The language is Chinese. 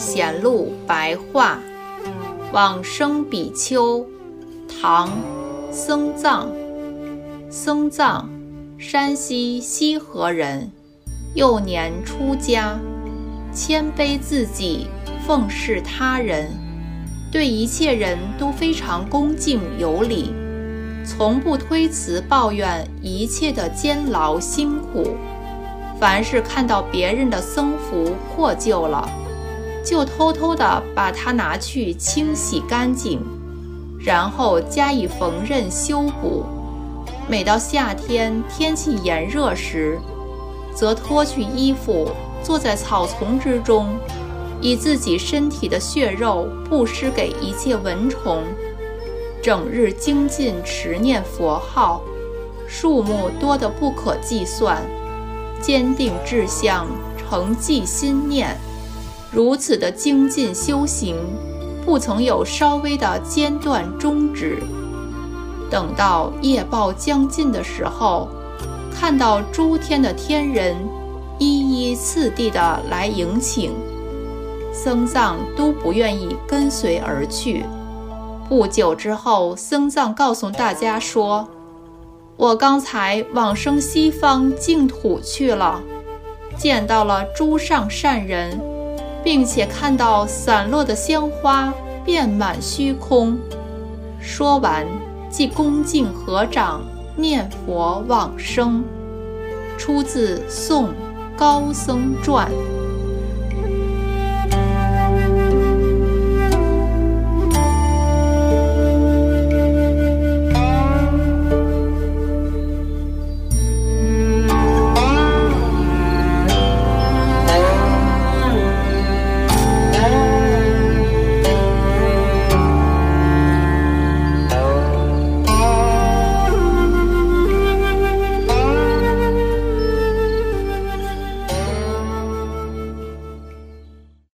显录白话，往生比丘，唐，僧藏。僧藏，山西西河人，幼年出家，谦卑自己，奉事他人，对一切人都非常恭敬有礼，从不推辞抱怨一切的煎劳辛苦。凡是看到别人的僧服破旧了，就偷偷地把它拿去清洗干净，然后加以缝纫修补。每到夏天天气炎热时，则脱去衣服，坐在草丛之中，以自己身体的血肉布施给一切蚊虫，整日精进持念佛号，数目多得不可计算。坚定志向，诚记心念，如此的精进修行，不曾有稍微的间断终止。等到夜报将近的时候，看到诸天的天人一一次第的来迎请，僧藏都不愿意跟随而去。不久之后，僧藏告诉大家说：“我刚才往生西方净土去了，见到了诸上善人，并且看到散落的鲜花遍满虚空。”说完。即恭敬合掌念佛往生，出自《宋高僧传》。